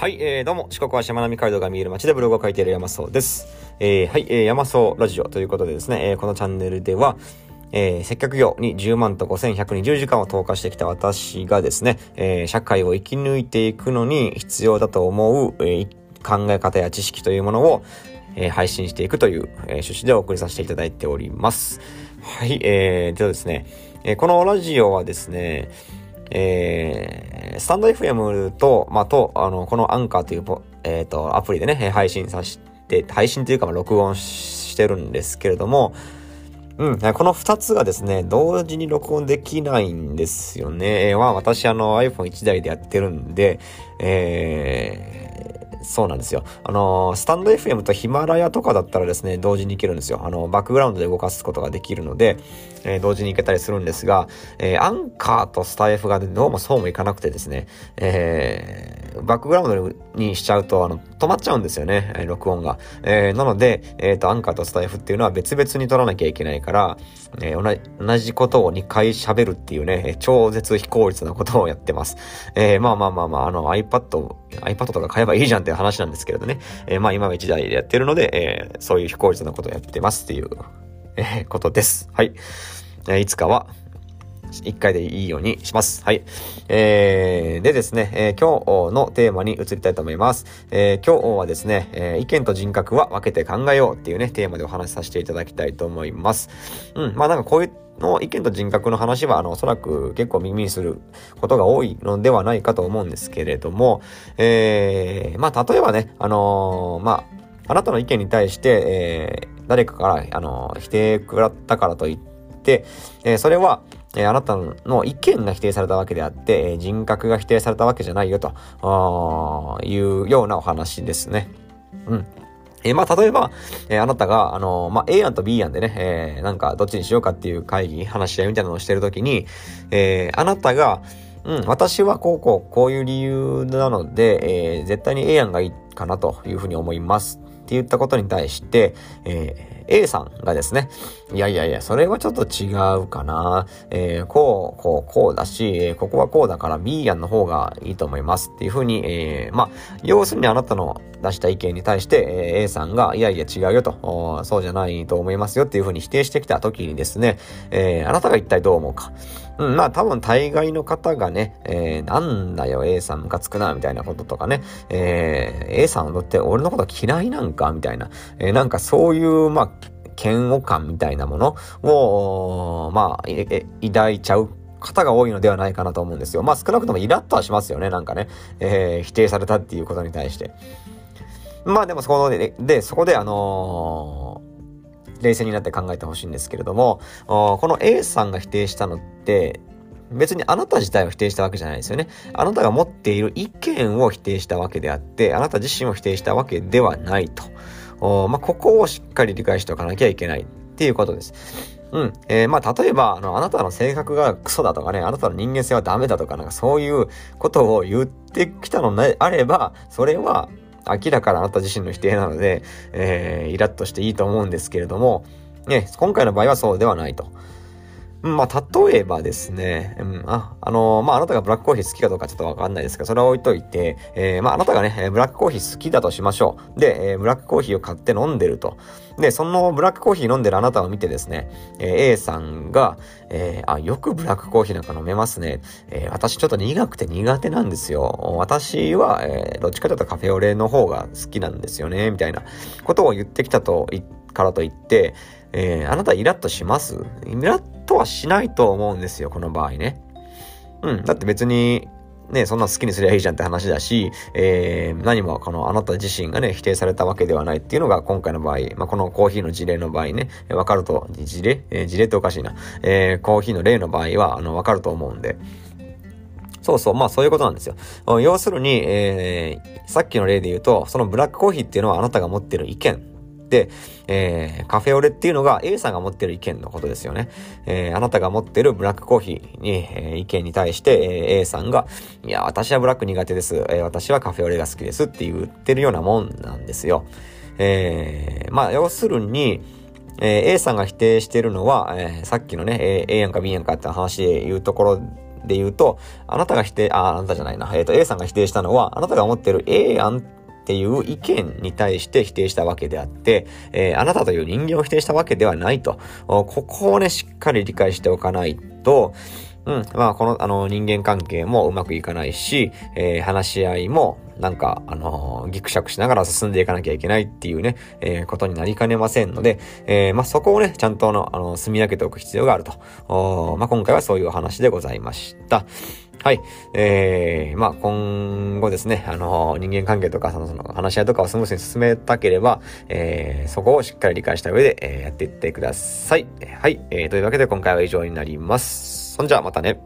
はい、えー、どうも、四国はしまなみ海道が見える街でブログを書いている山荘です。えー、はい、えー、山荘ラジオということでですね、えー、このチャンネルでは、えー、接客業に10万と5120時間を投下してきた私がですね、えー、社会を生き抜いていくのに必要だと思う、えー、考え方や知識というものを、えー、配信していくという、えー、趣旨でお送りさせていただいております。はい、えー、ではですね、えー、このラジオはですね、えー、スタンド FM と、まあ、と、あの、このアンカーという、えっ、ー、と、アプリでね、配信させて、配信というか、ま、録音してるんですけれども、うん、この2つがですね、同時に録音できないんですよね。は、私、あの、iPhone1 台でやってるんで、えー、そうなんですよ。あの、スタンド FM とヒマラヤとかだったらですね、同時に行けるんですよ。あの、バックグラウンドで動かすことができるので、えー、同時に行けたりするんですが、え、アンカーとスタイフがどうもそうもいかなくてですね、え、バックグラウンドにしちゃうと、あの、止まっちゃうんですよね、えー、録音が。えー、なので、えっ、ー、と、アンカーとスタイフっていうのは別々に撮らなきゃいけないから、えー、同じことを2回喋るっていうね、超絶非効率なことをやってます。えー、まあまあまあまあ、あの iPad、iPad とか買えばいいじゃんっていう話なんですけれどね。えー、まあ今は1台でやってるので、えー、そういう非効率なことをやってますっていう、えー、ことです。はい。えー、いつかは、一回でいいようにします。はい。えー、でですね、えー、今日のテーマに移りたいと思います。えー、今日はですね、えー、意見と人格は分けて考えようっていうね、テーマでお話しさせていただきたいと思います。うん、まあなんかこういうの意見と人格の話は、あの、おそらく結構耳にすることが多いのではないかと思うんですけれども、えー、まあ例えばね、あのー、まあ、あなたの意見に対して、えー、誰かから、あの否定食らったからといって、えー、それは、えー、あなたの意見が否定されたわけであって、えー、人格が否定されたわけじゃないよというようなお話ですね。うん。えー、まあ、例えば、えー、あなたが、あのー、まあ、A 案と B 案でね、えー、なんか、どっちにしようかっていう会議、話し合いみたいなのをしてるときに、えー、あなたが、うん、私はこうこう、こういう理由なので、えー、絶対に A 案がいいかなというふうに思います。って言ったことに対して、えー、A さんがですね、いやいやいや、それはちょっと違うかな。えー、こう、こう、こうだし、えー、ここはこうだから B 案の方がいいと思いますっていうふうに、えー、まあ、要するにあなたの出した意見に対して、えー、A さんが、いやいや違うよと、そうじゃないと思いますよっていうふうに否定してきた時にですね、えー、あなたが一体どう思うか。うん、まあ多分大概の方がね、えー、なんだよ A さんムカつくな、みたいなこととかね、えー、A さんだって俺のこと嫌いなんか？みたいな、えー、なんかそういう、まあ、嫌悪感みたいなものを、まあ、抱いちゃう方が多いのではないかなと思うんですよ。まあ少なくともイラッとはしますよね、なんかね。えー、否定されたっていうことに対して。まあでもそこで、で、そこであのー、冷静になって考えてほしいんですけれども、この A さんが否定したのって、別にあなた自体を否定したわけじゃないですよね。あなたが持っている意見を否定したわけであって、あなた自身を否定したわけではないと。まあ、ここをしっかり理解しておかなきゃいけないっていうことです。うん。えー、まあ、例えば、あの、あなたの性格がクソだとかね、あなたの人間性はダメだとか、なんかそういうことを言ってきたのであれば、それは、明らかなあなた自身の否定なので、えー、イラッとしていいと思うんですけれども、ね、今回の場合はそうではないと。まあ、例えばですね、うん、あ、あのー、まあ、あなたがブラックコーヒー好きかどうかちょっとわかんないですけど、それは置いといて、えー、まあ、あなたがね、ブラックコーヒー好きだとしましょう。で、えー、ブラックコーヒーを買って飲んでると。で、そのブラックコーヒー飲んでるあなたを見てですね、えー、A さんが、えー、あ、よくブラックコーヒーなんか飲めますね。えー、私ちょっと苦くて苦手なんですよ。私は、えー、どっちかというとカフェオレの方が好きなんですよね、みたいなことを言ってきたと、からといって、えー、あなたイラッとします？イラッとはしないと思うんですよ、この場合ね。うん。だって別に、ね、そんな好きにすりゃいいじゃんって話だし、えー、何もこのあなた自身がね、否定されたわけではないっていうのが今回の場合、まあ、このコーヒーの事例の場合ね、わかると、事例？えー、事例っておかしいな。えー、コーヒーの例の場合は、あの、わかると思うんで。そうそう、まあそういうことなんですよ。要するに、えー、さっきの例で言うと、そのブラックコーヒーっていうのはあなたが持ってる意見、えー、カフェオレっていうのが A さんが持ってる意見のことですよね。えー、あなたが持ってるブラックコーヒーに、えー、意見に対して、えー、A さんが、いや、私はブラック苦手です。えー、私はカフェオレが好きですって言ってるようなもんなんですよ。えー、まあ、要するに、えー、A さんが否定してるのは、えー、さっきのね、A, A やんか B やんかって話で言うところで言うと、あなたが否定、あ、あなたじゃないな。えっ、ー、と、A さんが否定したのは、あなたが思ってる A 案っていう意見に対して否定したわけであって、えー、あなたという人間を否定したわけではないと。ここをね、しっかり理解しておかないと、うん。まあ、この、あの、人間関係もうまくいかないし、えー、話し合いも、なんか、あのー、ギクシャクしながら進んでいかなきゃいけないっていうね、えー、ことになりかねませんので、えー、まあ、そこをね、ちゃんとの、あの、住み分けておく必要があると。おまあ、今回はそういうお話でございました。はい。えー、まあ、今後ですね、あの、人間関係とか、その、その、話し合いとかをスムーズに進めたければ、えー、そこをしっかり理解した上で、えー、やっていってください。はい。えー、というわけで今回は以上になります。そんじゃ、またね。